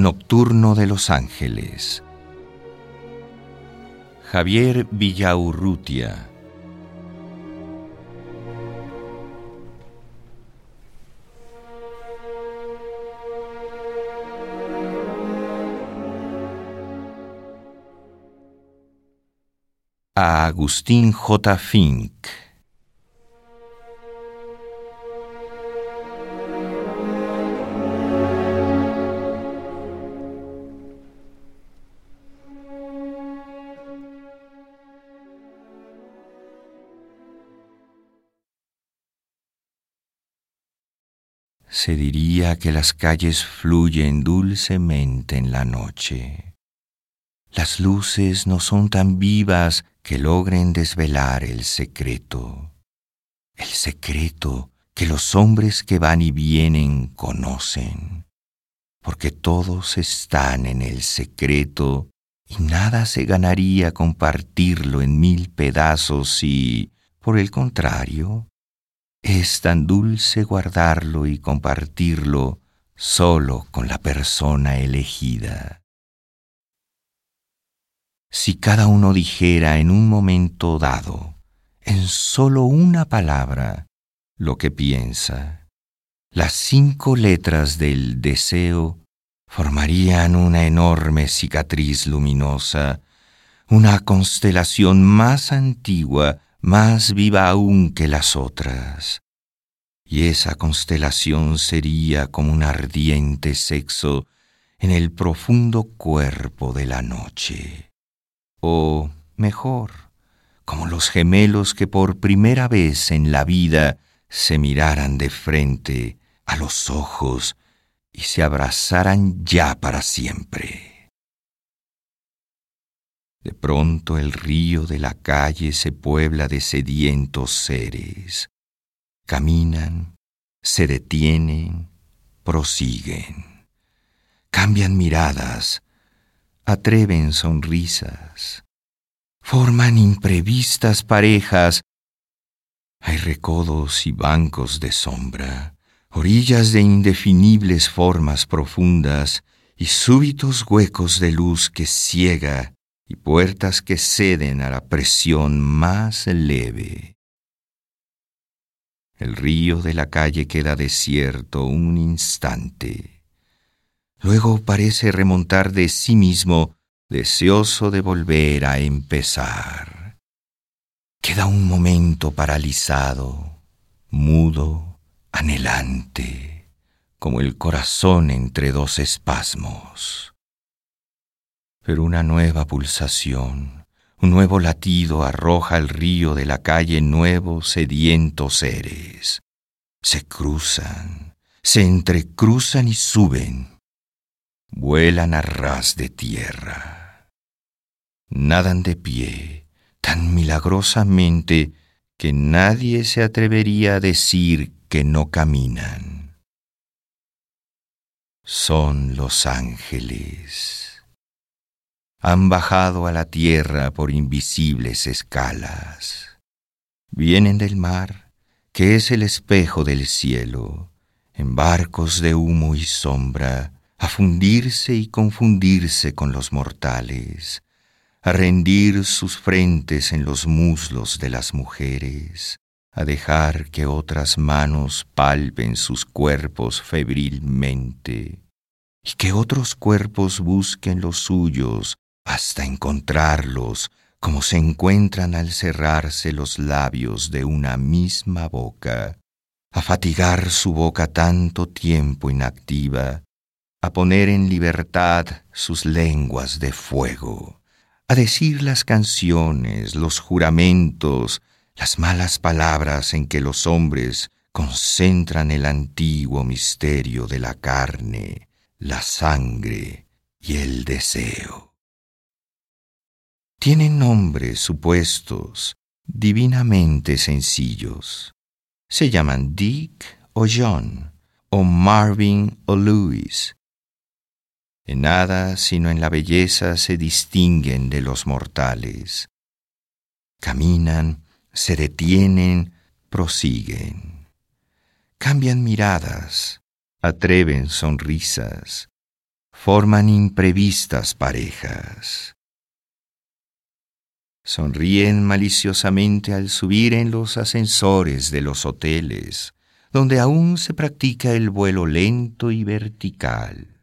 Nocturno de los Ángeles. Javier Villaurrutia. A Agustín J. Fink. Se diría que las calles fluyen dulcemente en la noche. Las luces no son tan vivas que logren desvelar el secreto. El secreto que los hombres que van y vienen conocen. Porque todos están en el secreto y nada se ganaría compartirlo en mil pedazos y, por el contrario, es tan dulce guardarlo y compartirlo solo con la persona elegida. Si cada uno dijera en un momento dado, en solo una palabra, lo que piensa, las cinco letras del deseo formarían una enorme cicatriz luminosa, una constelación más antigua más viva aún que las otras. Y esa constelación sería como un ardiente sexo en el profundo cuerpo de la noche. O, mejor, como los gemelos que por primera vez en la vida se miraran de frente a los ojos y se abrazaran ya para siempre. De pronto el río de la calle se puebla de sedientos seres. Caminan, se detienen, prosiguen. Cambian miradas, atreven sonrisas, forman imprevistas parejas. Hay recodos y bancos de sombra, orillas de indefinibles formas profundas y súbitos huecos de luz que ciega y puertas que ceden a la presión más leve. El río de la calle queda desierto un instante. Luego parece remontar de sí mismo, deseoso de volver a empezar. Queda un momento paralizado, mudo, anhelante, como el corazón entre dos espasmos pero una nueva pulsación, un nuevo latido arroja al río de la calle nuevos sedientos seres. Se cruzan, se entrecruzan y suben. Vuelan a ras de tierra. Nadan de pie tan milagrosamente que nadie se atrevería a decir que no caminan. Son los ángeles han bajado a la tierra por invisibles escalas. Vienen del mar, que es el espejo del cielo, en barcos de humo y sombra, a fundirse y confundirse con los mortales, a rendir sus frentes en los muslos de las mujeres, a dejar que otras manos palpen sus cuerpos febrilmente, y que otros cuerpos busquen los suyos hasta encontrarlos como se encuentran al cerrarse los labios de una misma boca, a fatigar su boca tanto tiempo inactiva, a poner en libertad sus lenguas de fuego, a decir las canciones, los juramentos, las malas palabras en que los hombres concentran el antiguo misterio de la carne, la sangre y el deseo tienen nombres supuestos divinamente sencillos. Se llaman Dick o John, o Marvin o Louis. En nada sino en la belleza se distinguen de los mortales. Caminan, se detienen, prosiguen. Cambian miradas, atreven sonrisas, forman imprevistas parejas. Sonríen maliciosamente al subir en los ascensores de los hoteles, donde aún se practica el vuelo lento y vertical.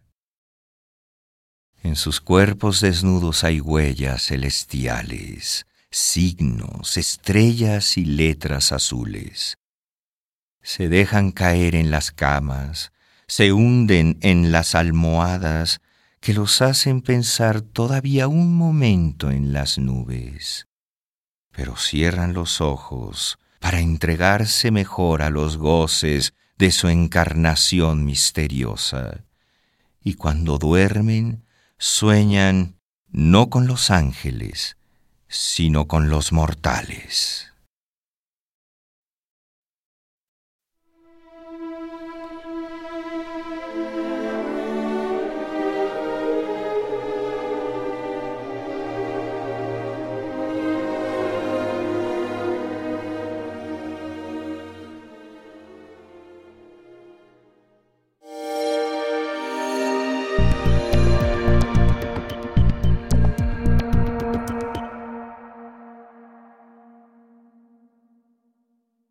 En sus cuerpos desnudos hay huellas celestiales, signos, estrellas y letras azules. Se dejan caer en las camas, se hunden en las almohadas que los hacen pensar todavía un momento en las nubes. Pero cierran los ojos para entregarse mejor a los goces de su encarnación misteriosa. Y cuando duermen, sueñan no con los ángeles, sino con los mortales.